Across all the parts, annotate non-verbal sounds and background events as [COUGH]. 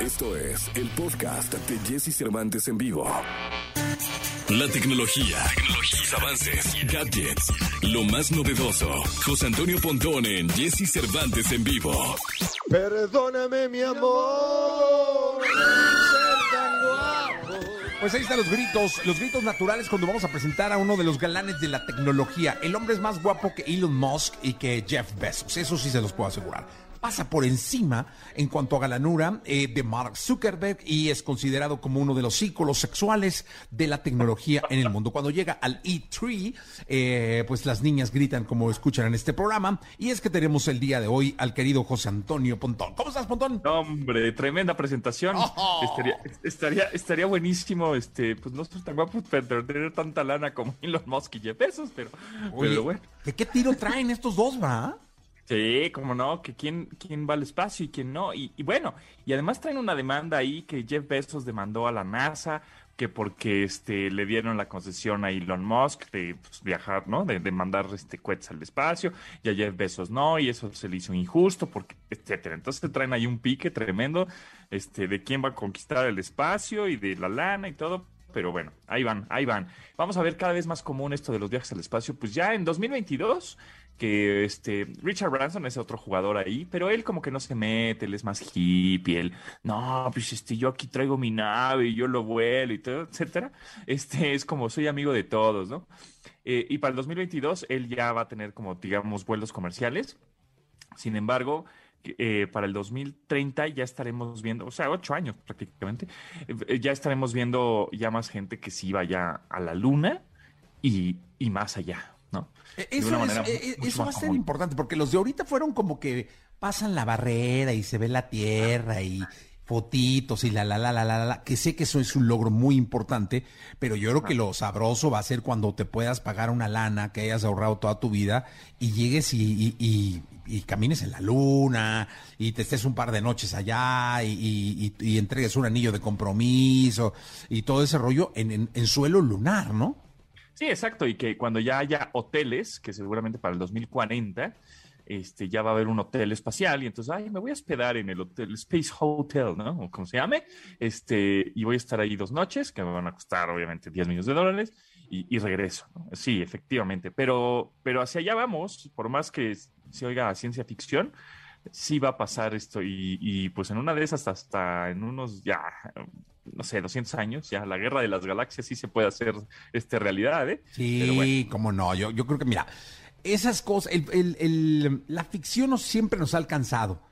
Esto es el podcast de Jesse Cervantes en vivo. La tecnología, tecnologías, avances, gadgets, lo más novedoso. José Antonio Pontón en Jesse Cervantes en vivo. Perdóname, mi amor. ser tan guapo. Pues ahí están los gritos, los gritos naturales cuando vamos a presentar a uno de los galanes de la tecnología. El hombre es más guapo que Elon Musk y que Jeff Bezos, eso sí se los puedo asegurar. Pasa por encima en cuanto a galanura eh, de Mark Zuckerberg y es considerado como uno de los íconos sexuales de la tecnología en el mundo. Cuando llega al E3, eh, pues las niñas gritan como escuchan en este programa. Y es que tenemos el día de hoy al querido José Antonio Pontón. ¿Cómo estás, Pontón? No, hombre, tremenda presentación. Oh. Estaría, estaría, estaría buenísimo, este, pues no ser tan guapos, pero tener tanta lana como Elon Musk y Jeff Bezos, pero, Oye, pero bueno. ¿de qué tiro traen estos dos, va? Sí, como no, que quién, quién va al espacio y quién no. Y, y bueno, y además traen una demanda ahí que Jeff Bezos demandó a la NASA, que porque este le dieron la concesión a Elon Musk de pues, viajar, ¿no? De, de mandar este cohetes al espacio, y a Jeff Bezos no, y eso se le hizo injusto, porque, etcétera. Entonces traen ahí un pique tremendo, este, de quién va a conquistar el espacio y de la lana y todo. Pero bueno, ahí van, ahí van. Vamos a ver cada vez más común esto de los viajes al espacio. Pues ya en 2022 que este Richard Branson es otro jugador ahí, pero él como que no se mete, él es más hippie, él, no, pues este, yo aquí traigo mi nave y yo lo vuelo y todo, etcétera. Este es como soy amigo de todos, ¿no? Eh, y para el 2022 él ya va a tener como, digamos, vuelos comerciales. Sin embargo, eh, para el 2030 ya estaremos viendo, o sea, ocho años prácticamente, eh, ya estaremos viendo ya más gente que sí vaya a la luna y, y más allá, ¿no? De Eso, es- eh, mucho eso va a ser común. importante porque los de ahorita fueron como que pasan la barrera y se ve la tierra y fotitos y la la la la la la, la, que sé que eso es un logro muy importante, pero yo creo que lo sabroso va a ser cuando te puedas pagar una lana que hayas ahorrado toda tu vida y llegues y, y- y- y camines en la luna y te estés un par de noches allá y, entregues un anillo de compromiso y todo ese rollo en, en- en suelo lunar, ¿no? Sí, exacto, y que cuando ya haya hoteles, que seguramente para el 2040, este, ya va a haber un hotel espacial, y entonces, ay, me voy a hospedar en el hotel Space Hotel, ¿no? O como se llame, este, y voy a estar ahí dos noches, que me van a costar, obviamente, 10 millones de dólares, y, y regreso, ¿no? Sí, efectivamente, pero, pero hacia allá vamos, por más que se oiga a ciencia ficción, sí va a pasar esto, y, y, pues en una de esas, hasta en unos ya, no sé, 200 años, ya la guerra de las galaxias sí se puede hacer este, realidad, ¿eh? Sí, Pero bueno. cómo no. Yo, yo creo que, mira, esas cosas, el- el- el- la ficción nos, siempre nos ha alcanzado.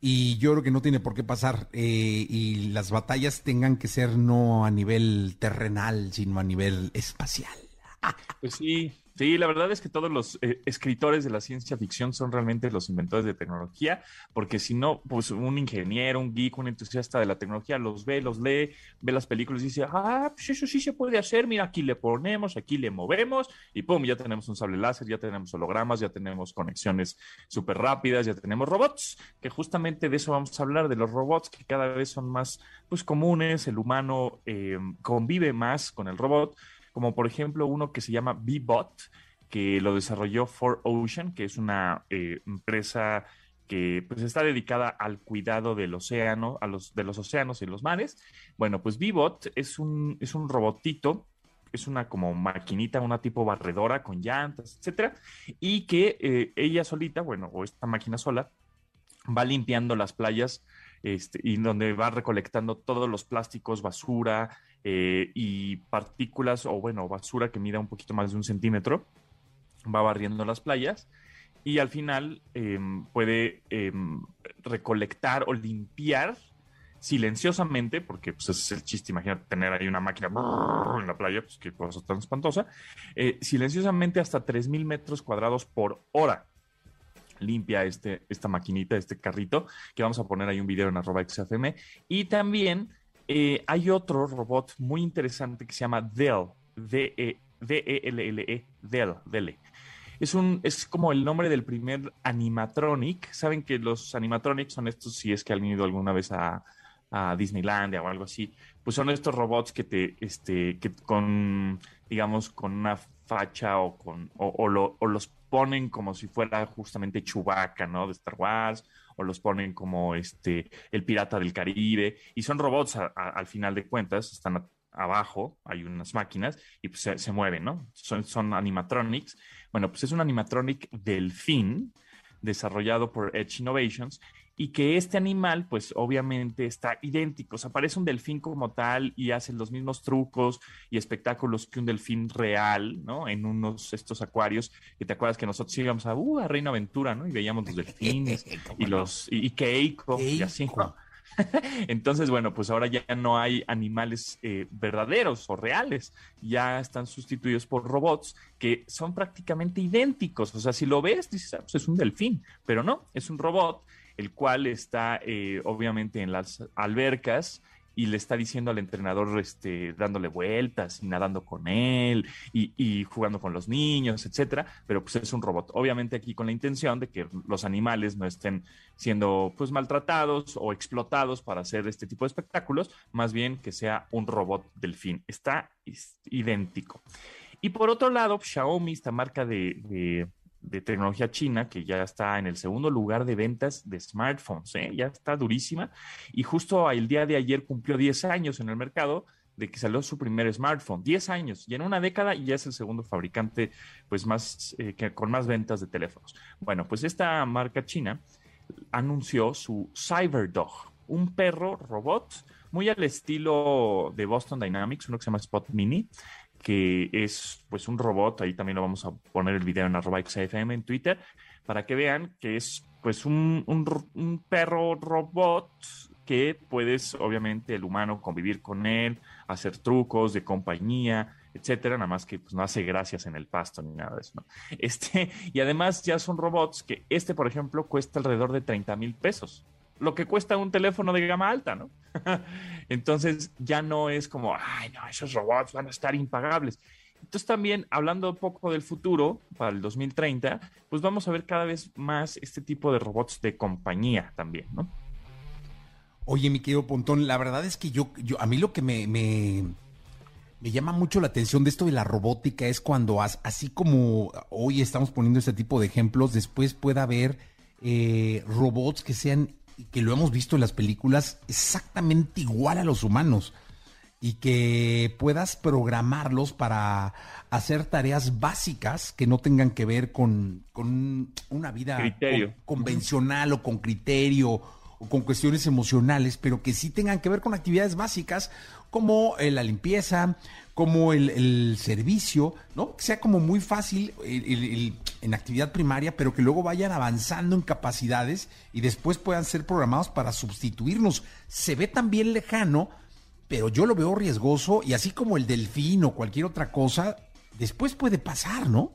Y yo creo que no tiene por qué pasar. eh, y las batallas tengan que ser no a nivel terrenal, sino a nivel espacial. Pues sí, sí, la verdad es que todos los eh, escritores de la ciencia ficción son realmente los inventores de tecnología, porque si no, pues un ingeniero, un geek, un entusiasta de la tecnología los ve, los lee, ve las películas y dice, ah, pues eso sí se puede hacer, mira, aquí le ponemos, aquí le movemos y pum, ya tenemos un sable láser, ya tenemos hologramas, ya tenemos conexiones súper rápidas, ya tenemos robots, que justamente de eso vamos a hablar, de los robots que cada vez son más, pues comunes, el humano eh, convive más con el robot como por ejemplo uno que se llama Bebot, que lo desarrolló 4Ocean, que es una eh, empresa que pues está dedicada al cuidado del océano, a los, de los océanos y los mares. Bueno, pues Bebot es un, es un robotito, es una como maquinita, una tipo barredora con llantas, etcétera, y que eh, ella solita, bueno, o esta máquina sola, va limpiando las playas este, y donde va recolectando todos los plásticos, basura eh, y partículas, o bueno, basura que mida un poquito más de un centímetro, va barriendo las playas y al final eh, puede eh, recolectar o limpiar silenciosamente, porque pues, ese es el chiste, imagínate tener ahí una máquina en la playa, pues qué cosa tan espantosa, eh, silenciosamente hasta 3.000 metros cuadrados por hora limpia este, esta maquinita, este carrito, que vamos a poner ahí un video en arroba XFM. Y también eh, hay otro robot muy interesante que se llama Dell, D-E- D-E-L-L-E, Dell, Dell. Es, un, es como el nombre del primer animatronic. Saben que los animatronics son estos, si es que han ido alguna vez a, a Disneylandia o algo así, pues son estos robots que te, este, que con, digamos, con una facha o con, o, o lo- o los ponen como si fuera justamente Chewbacca, ¿no? De Star Wars, o los ponen como este el pirata del Caribe y son robots al final de cuentas, están abajo, hay unas máquinas y pues se, mueven, ¿no? Son, son animatronics. Bueno, pues es un animatronic delfín desarrollado por Edge Innovations y que este animal, pues obviamente está idéntico, o sea, parece un delfín como tal y hace los mismos trucos y espectáculos que un delfín real, ¿no? En unos estos acuarios, que te acuerdas que nosotros íbamos a, uh, a Reina Aventura, ¿no? Y veíamos los delfines [LAUGHS] y los, y, Keiko, y así. [LAUGHS] Entonces, bueno, pues ahora ya no hay animales eh, verdaderos o reales, ya están sustituidos por robots que son prácticamente idénticos. O sea, si lo ves, dices, ah, pues es un delfín, pero no, es un robot el cual está eh, obviamente en las albercas y le está diciendo al entrenador, este, dándole vueltas y nadando con él y, jugando con los niños, etcétera, pero pues es un robot. Obviamente aquí con la intención de que los animales no estén siendo pues maltratados o explotados para hacer este tipo de espectáculos, más bien que sea un robot delfín. Está idéntico. Y por otro lado, Xiaomi, esta marca de de tecnología china que ya está en el segundo lugar de ventas de smartphones, ¿eh? ya está durísima. Y justo el día de ayer cumplió 10 años en el mercado de que salió su primer smartphone, 10 años, y en una década ya es el segundo fabricante pues más, eh, que, con más ventas de teléfonos. Bueno, pues esta marca china anunció su CyberDog, un perro robot muy al estilo de Boston Dynamics, uno que se llama Spot Mini, que es pues un robot, ahí también lo vamos a poner el video en arroba XFM en Twitter, para que vean que es pues un, un, perro robot que puedes, obviamente, el humano convivir con él, hacer trucos de compañía, etcétera, nada más que pues, no hace gracias en el pasto ni nada de eso. [LAUGHS] Este, y además ya son robots que este, por ejemplo, cuesta alrededor de 30 mil pesos lo que cuesta un teléfono de gama alta, ¿no? [LAUGHS] Entonces ya no es como, ay, no, esos robots van a estar impagables. Entonces también, hablando un poco del futuro, para el 2030, pues vamos a ver cada vez más este tipo de robots de compañía también, ¿no? Oye, mi querido Pontón, la verdad es que yo, yo a mí lo que me, me, llama mucho la atención de esto de la robótica es cuando, así como hoy estamos poniendo este tipo de ejemplos, después pueda haber eh, robots que sean que lo hemos visto en las películas, exactamente igual a los humanos y que puedas programarlos para hacer tareas básicas que no tengan que ver con, una vida convencional o con criterio con cuestiones emocionales, pero que sí tengan que ver con actividades básicas como eh, la limpieza, como el, servicio, ¿no? Que sea como muy fácil en actividad primaria, pero que luego vayan avanzando en capacidades y después puedan ser programados para sustituirnos. Se ve también lejano, pero yo lo veo riesgoso y así como el delfín o cualquier otra cosa, después puede pasar, ¿no?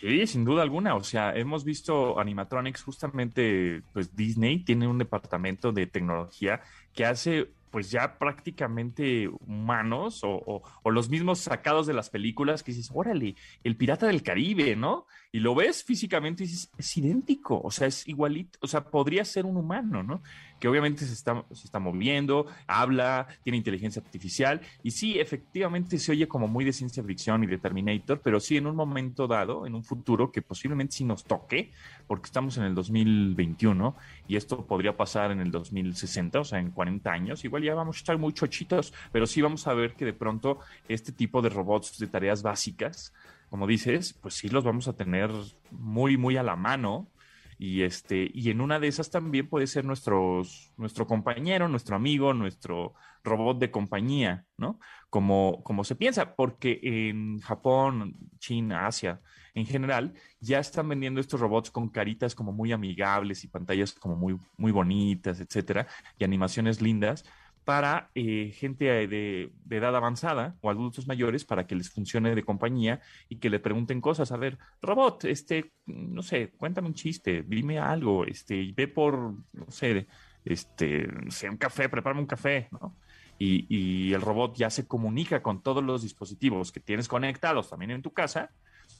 Sí, sin duda alguna. O sea, hemos visto animatronics, justamente, pues Disney tiene un departamento de tecnología que hace pues ya prácticamente humanos o, los mismos sacados de las películas que dices, órale, el pirata del Caribe, ¿no? Y lo ves físicamente y dices, es idéntico, o sea, es igualito, o sea, podría ser un humano, ¿no? Que obviamente se está, se está moviendo, habla, tiene inteligencia artificial y sí, efectivamente se oye como muy de ciencia ficción y de Terminator, pero sí en un momento dado, en un futuro que posiblemente sí nos toque, porque estamos en el 2021 y esto podría pasar en el 2060, o sea, en 40 años, igual ya vamos a estar muy chochitos, pero sí vamos a ver que de pronto este tipo de robots de tareas básicas, como dices, pues sí los vamos a tener muy, muy a la mano. Y, este, y en una de esas también puede ser nuestros, nuestro compañero, nuestro amigo, nuestro robot de compañía, ¿no? Como, como se piensa, porque en Japón, China, Asia, en general, ya están vendiendo estos robots con caritas como muy amigables y pantallas como muy, muy bonitas, etcétera, y animaciones lindas para eh, gente de, edad avanzada o adultos mayores para que les funcione de compañía y que le pregunten cosas. A ver, robot, este, no sé, cuéntame un chiste, dime algo, este, ve por, no sé, este, sé, un café, prepárame un café, ¿no? Y, y, el robot ya se comunica con todos los dispositivos que tienes conectados también en tu casa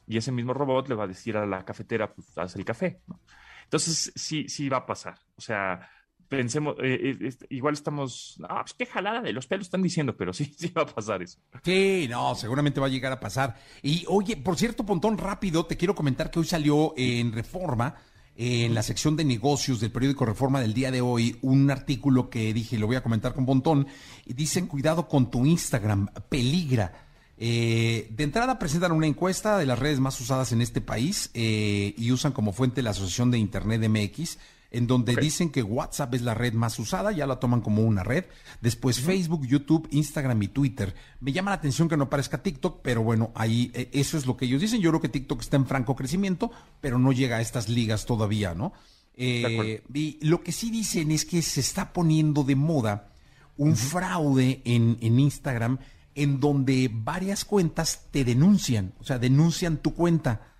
y ese mismo robot le va a decir a la cafetera, pues haz el café, ¿no? Entonces, sí, sí va a pasar. O sea, pensemos, eh, eh, igual estamos, ah, pues qué jalada de los pelos están diciendo, pero [LAUGHS] sí, sí va a pasar eso. Sí, no, seguramente va a llegar a pasar. Y oye, por cierto, Pontón, rápido, te quiero comentar que hoy salió en Reforma en la sección de negocios del periódico Reforma del día de hoy un artículo que dije, lo voy a comentar con Pontón, y dicen, cuidado con tu Instagram, peligra. Eh, de entrada presentan una encuesta de las redes más usadas en este país eh, y usan como fuente la Asociación de Internet MX, en donde dicen que WhatsApp es la red más usada, ya la toman como una red. Después Facebook, YouTube, Instagram y Twitter. Me llama la atención que no aparezca TikTok, pero bueno, ahí eh, eso es lo que ellos dicen. Yo creo que TikTok está en franco crecimiento, pero no llega a estas ligas todavía, ¿no? y lo que sí dicen es que se está poniendo de moda un fraude en, en Instagram en donde varias cuentas te denuncian, o sea, denuncian tu cuenta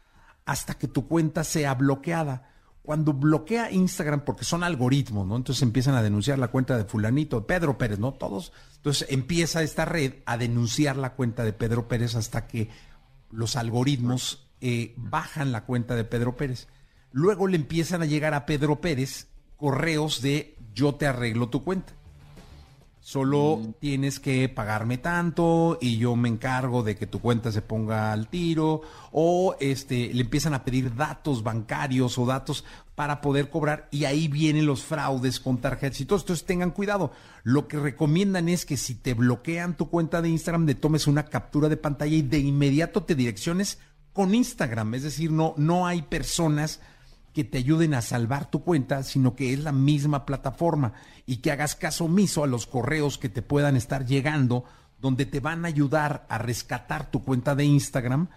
hasta que tu cuenta sea bloqueada. Cuando bloquea Instagram, porque son algoritmos, ¿no? Entonces empiezan a denunciar la cuenta de fulanito, Pedro Pérez, ¿no? Todos. Entonces empieza esta red a denunciar la cuenta de Pedro Pérez hasta que los algoritmos eh, bajan la cuenta de Pedro Pérez. Luego le empiezan a llegar a Pedro Pérez correos de yo te arreglo tu cuenta. Solo mm. tienes que pagarme tanto y yo me encargo de que tu cuenta se ponga al tiro o este le empiezan a pedir datos bancarios o datos para poder cobrar y ahí vienen los fraudes con tarjetas y todo. Entonces tengan cuidado. Lo que recomiendan es que si te bloquean tu cuenta de Instagram, le tomes una captura de pantalla y de inmediato te direcciones con Instagram. Es decir, no, no hay personas que te ayuden a salvar tu cuenta, sino que es la misma plataforma y que hagas caso omiso a los correos que te puedan estar llegando, donde te van a ayudar a rescatar tu cuenta de Instagram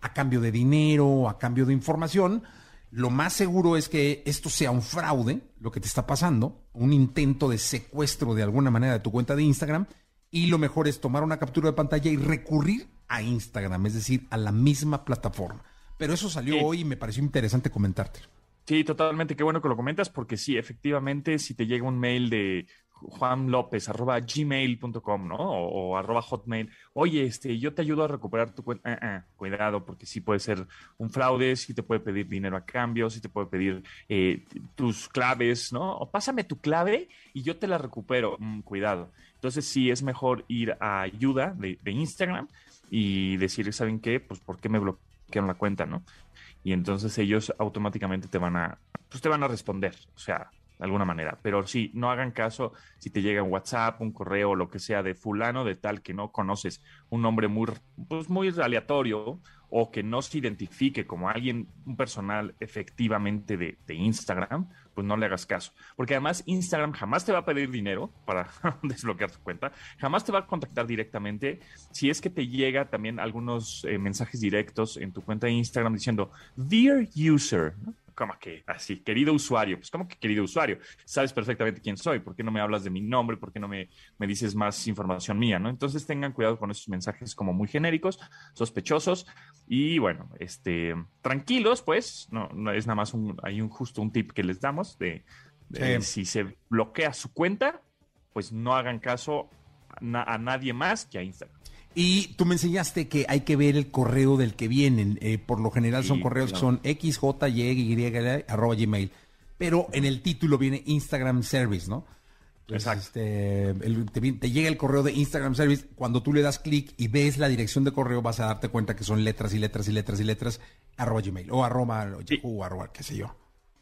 a cambio de dinero, a cambio de información. Lo más seguro es que esto sea un fraude, lo que te está pasando, un intento de secuestro de alguna manera de tu cuenta de Instagram, y lo mejor es tomar una captura de pantalla y recurrir a Instagram, es decir, a la misma plataforma. Pero eso salió hoy y me pareció interesante comentarte. Sí, totalmente. Qué bueno que lo comentas, porque sí, efectivamente, si te llega un mail de Juan López arroba gmail.com, ¿no? O, arroba hotmail, oye, este, yo te ayudo a recuperar tu cuenta. Ah, ah, cuidado, porque sí puede ser un fraude, sí te puede pedir dinero a cambio, sí te puede pedir eh, tus claves, ¿no? O pásame tu clave y yo te la recupero. Mm, cuidado. Entonces sí es mejor ir a ayuda de, de Instagram y decir, ¿saben qué? Pues, ¿por qué me bloquearon la cuenta, no? Y entonces ellos automáticamente te van a, pues te van a responder, o sea, de alguna manera. Pero sí, no hagan caso si te llega un WhatsApp, un correo lo que sea de fulano de tal que no conoces, un nombre muy, pues muy aleatorio o que no se identifique como alguien, un personal efectivamente de, de, Instagram, pues no le hagas caso. Porque además Instagram jamás te va a pedir dinero para [LAUGHS] desbloquear tu cuenta, jamás te va a contactar directamente. Si es que te llega también algunos eh, mensajes directos en tu cuenta de Instagram diciendo, Dear User, ¿no? Como que así, querido usuario, pues como que querido usuario, sabes perfectamente quién soy, ¿por qué no me hablas de mi nombre? ¿Por qué no me, me dices más información mía? ¿no? Entonces tengan cuidado con esos mensajes como muy genéricos, sospechosos y bueno, este, tranquilos, pues, no, no es nada más un, hay un justo un tip que les damos de, si se bloquea su cuenta, pues no hagan caso a nadie más que a Instagram. Y tú me enseñaste que hay que ver el correo del que vienen. Eh, por lo general son correos que son xjy arroba gmail. Pero en el título viene Instagram Service, ¿no? Exacto. Este, te, llega el correo de Instagram Service. Cuando tú le das clic y ves la dirección de correo, vas a darte cuenta que son letras y letras y letras y letras arroba gmail o arroba o arroba qué sé yo.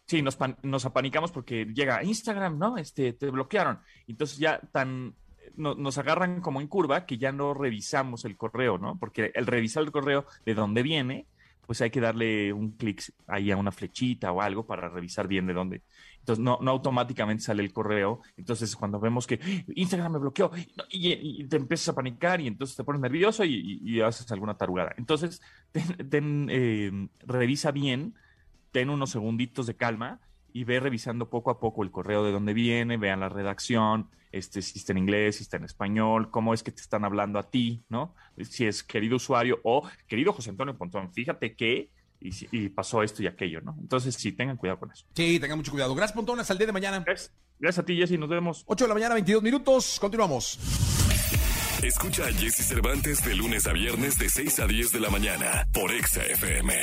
Sí, nos, nos apanicamos porque llega Instagram, ¿no? Este, te bloquearon. Entonces ya tan nos agarran como en curva que ya no revisamos el correo, ¿no? Porque el revisar el correo de dónde viene, pues hay que darle un clic ahí a una flechita o algo para revisar bien de dónde. Entonces, no, no automáticamente sale el correo. Entonces, cuando vemos que Instagram me bloqueó y, te empiezas a panicar y entonces te pones nervioso y, haces alguna tarugada. Entonces, eh, revisa bien, ten unos segunditos de calma y ve revisando poco a poco el correo de dónde viene, vean la redacción, este, si está en inglés, si está en español, cómo es que te están hablando a ti, ¿no? Si es querido usuario o querido José Antonio Pontón, fíjate que y, pasó esto y aquello, ¿no? Entonces, sí, tengan cuidado con eso. Sí, tengan mucho cuidado. Gracias, Pontón, hasta el día de mañana. Gracias, a ti, Jessy, nos vemos. 8 de la mañana, 22 minutos, continuamos. Escucha a Jesse Cervantes de lunes a viernes de 6 a 10 de la mañana por Exa FM.